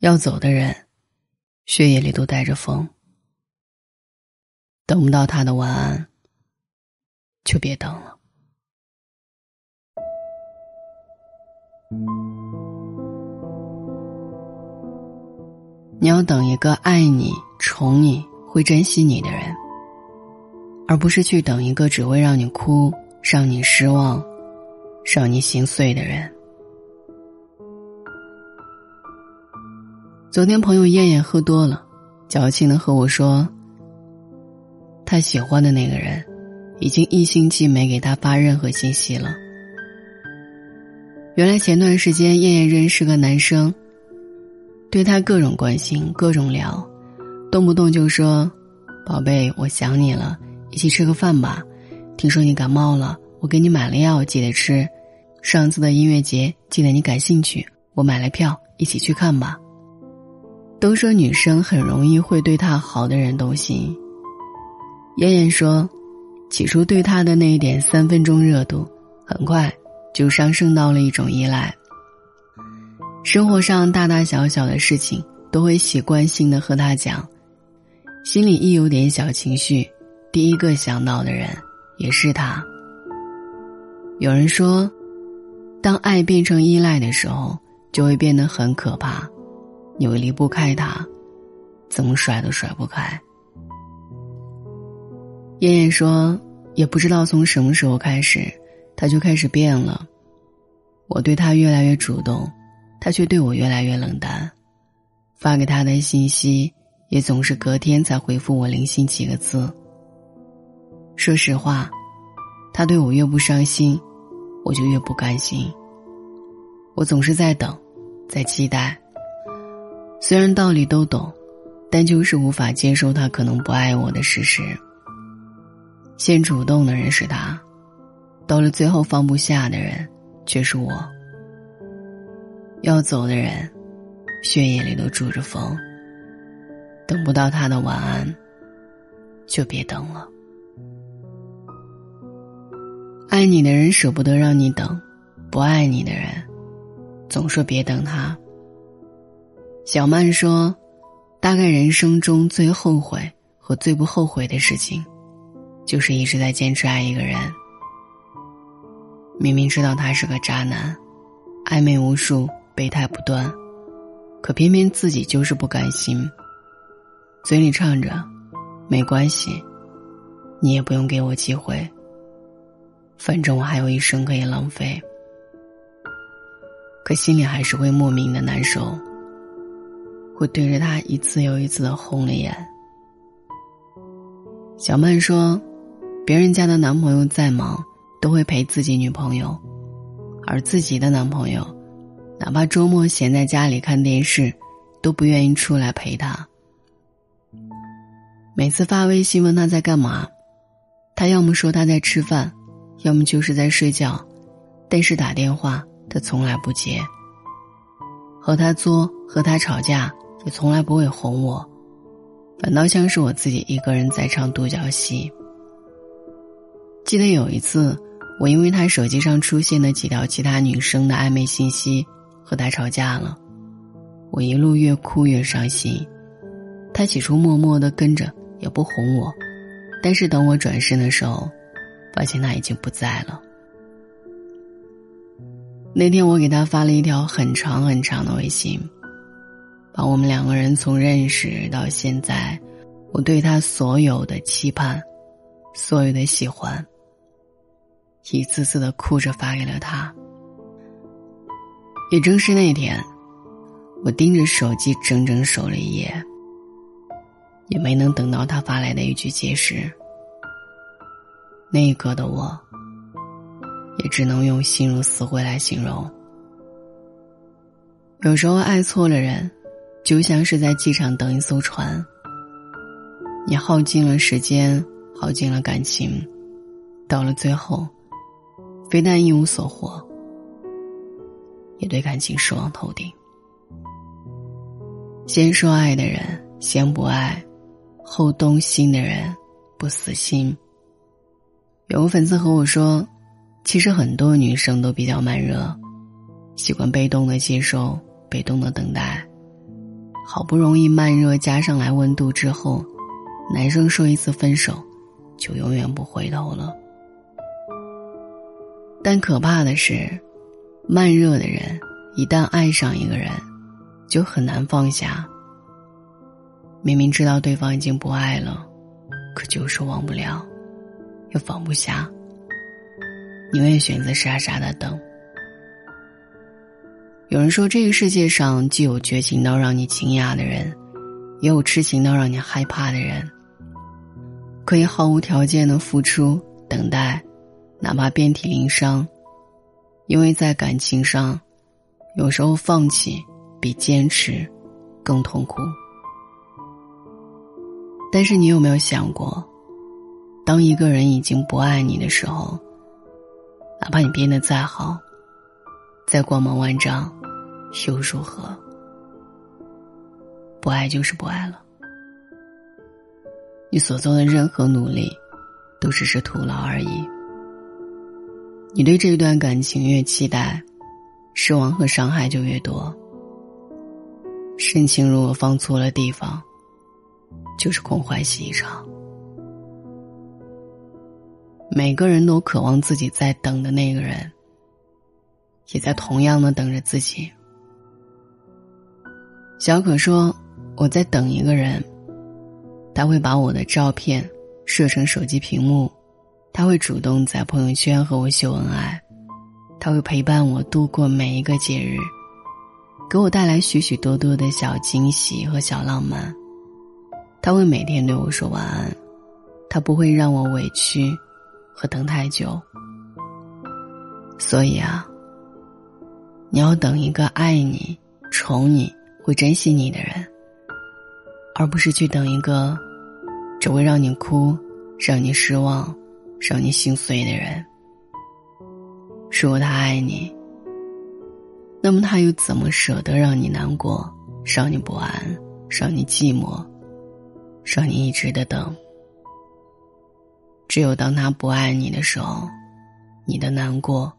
要走的人，血液里都带着风。等不到他的晚安，就别等了。你要等一个爱你、宠你、会珍惜你的人，而不是去等一个只会让你哭、让你失望、让你心碎的人。昨天朋友燕燕喝多了，矫情的和我说，他喜欢的那个人，已经一星期没给他发任何信息了。原来前段时间燕燕认识个男生。对他各种关心，各种聊，动不动就说：“宝贝，我想你了，一起吃个饭吧。听说你感冒了，我给你买了药，记得吃。上次的音乐节，记得你感兴趣，我买了票，一起去看吧。”都说女生很容易会对她好的人动心。妍妍说，起初对他的那一点三分钟热度，很快就上升到了一种依赖。生活上大大小小的事情都会习惯性的和他讲，心里一有点小情绪，第一个想到的人也是他。有人说，当爱变成依赖的时候，就会变得很可怕，你会离不开他，怎么甩都甩不开。燕燕说，也不知道从什么时候开始，他就开始变了，我对他越来越主动。他却对我越来越冷淡，发给他的信息也总是隔天才回复我零星几个字。说实话，他对我越不上心，我就越不甘心。我总是在等，在期待。虽然道理都懂，但就是无法接受他可能不爱我的事实。先主动的人是他，到了最后放不下的人却是我。要走的人，血液里都住着风。等不到他的晚安，就别等了。爱你的人舍不得让你等，不爱你的人，总说别等他。小曼说，大概人生中最后悔和最不后悔的事情，就是一直在坚持爱一个人。明明知道他是个渣男，暧昧无数。备胎不断，可偏偏自己就是不甘心，嘴里唱着“没关系，你也不用给我机会，反正我还有一生可以浪费”，可心里还是会莫名的难受，会对着他一次又一次的红了眼。小曼说：“别人家的男朋友再忙，都会陪自己女朋友，而自己的男朋友。”哪怕周末闲在家里看电视，都不愿意出来陪她。每次发微信问他在干嘛，他要么说他在吃饭，要么就是在睡觉，但是打电话他从来不接。和他作和他吵架也从来不会哄我，反倒像是我自己一个人在唱独角戏。记得有一次，我因为他手机上出现的几条其他女生的暧昧信息。和他吵架了，我一路越哭越伤心。他起初默默的跟着，也不哄我，但是等我转身的时候，发现他已经不在了。那天我给他发了一条很长很长的微信，把我们两个人从认识到现在，我对他所有的期盼，所有的喜欢，一次次的哭着发给了他。也正是那天，我盯着手机整整守了一夜，也没能等到他发来的一句解释。那一刻的我，也只能用心如死灰来形容。有时候爱错了人，就像是在机场等一艘船，你耗尽了时间，耗尽了感情，到了最后，非但一无所获。也对感情失望透顶。先说爱的人先不爱，后动心的人不死心。有个粉丝和我说，其实很多女生都比较慢热，习惯被动的接受，被动的等待，好不容易慢热加上来温度之后，男生说一次分手，就永远不回头了。但可怕的是，慢热的人一旦爱上一个人，就很难放下。明明知道对方已经不爱了，可就是忘不了，又放不下，宁愿选择傻傻的等。有人说，这个世界上既有绝情到让你惊讶的人，也有痴情到让你害怕的人。可以毫无条件的付出、等待，哪怕遍体鳞伤，因为在感情上，有时候放弃比坚持更痛苦。但是你有没有想过，当一个人已经不爱你的时候，哪怕你变得再好，再光芒万丈。又如何？不爱就是不爱了。你所做的任何努力，都只是徒劳而已。你对这段感情越期待，失望和伤害就越多。深情如果放错了地方，就是空欢喜一场。每个人都渴望自己在等的那个人，也在同样的等着自己。小可说：“我在等一个人，他会把我的照片设成手机屏幕，他会主动在朋友圈和我秀恩爱，他会陪伴我度过每一个节日，给我带来许许多多的小惊喜和小浪漫。他会每天对我说晚安，他不会让我委屈和等太久。所以啊，你要等一个爱你、宠你。”会珍惜你的人，而不是去等一个只会让你哭、让你失望、让你心碎的人。如果他爱你，那么他又怎么舍得让你难过、让你不安、让你寂寞、让你一直的等？只有当他不爱你的时候，你的难过、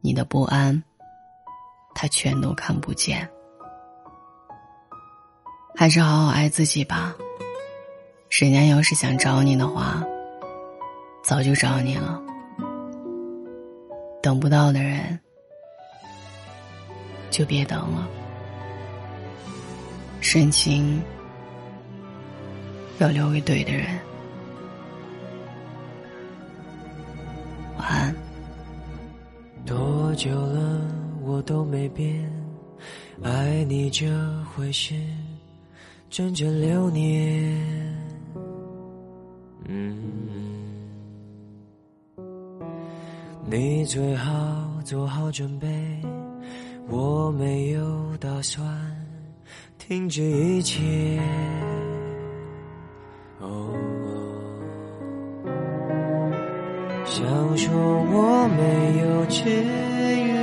你的不安，他全都看不见。还是好好爱自己吧。人家要是想找你的话，早就找你了。等不到的人，就别等了。深情要留给对的人。晚安。多久了，我都没变，爱你这回事。整整六年，嗯，你最好做好准备，我没有打算停止一切。哦，想说我没有志愿，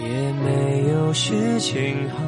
也没有事情好。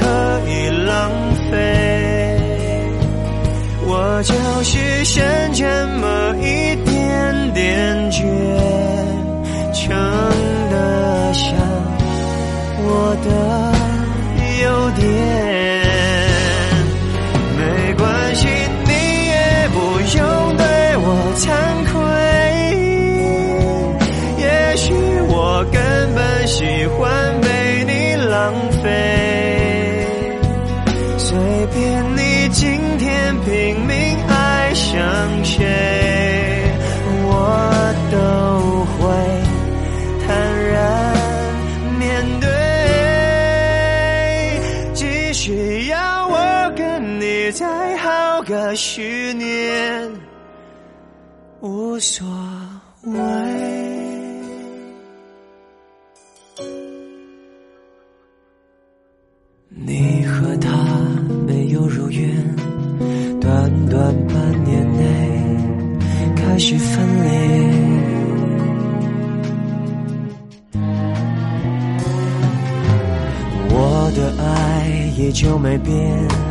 我就是剩这么一点点倔，撑得下我的十年无所谓你和他没有如愿短短半年内开始分离我的爱也就没变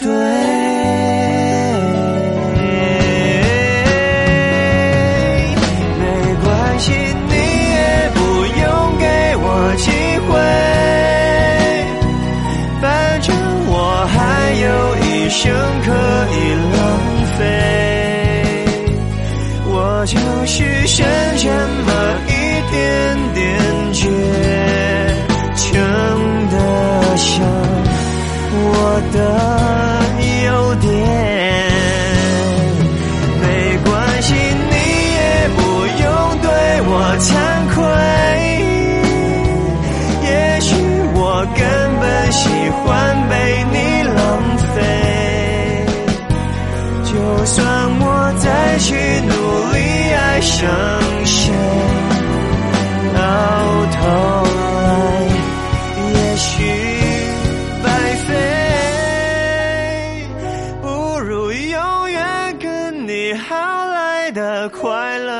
对。没关系，你也不用给我机会，反正我还有一生可以浪费。我就相信，到头。来，也许白费，不如永远跟你好来的快乐，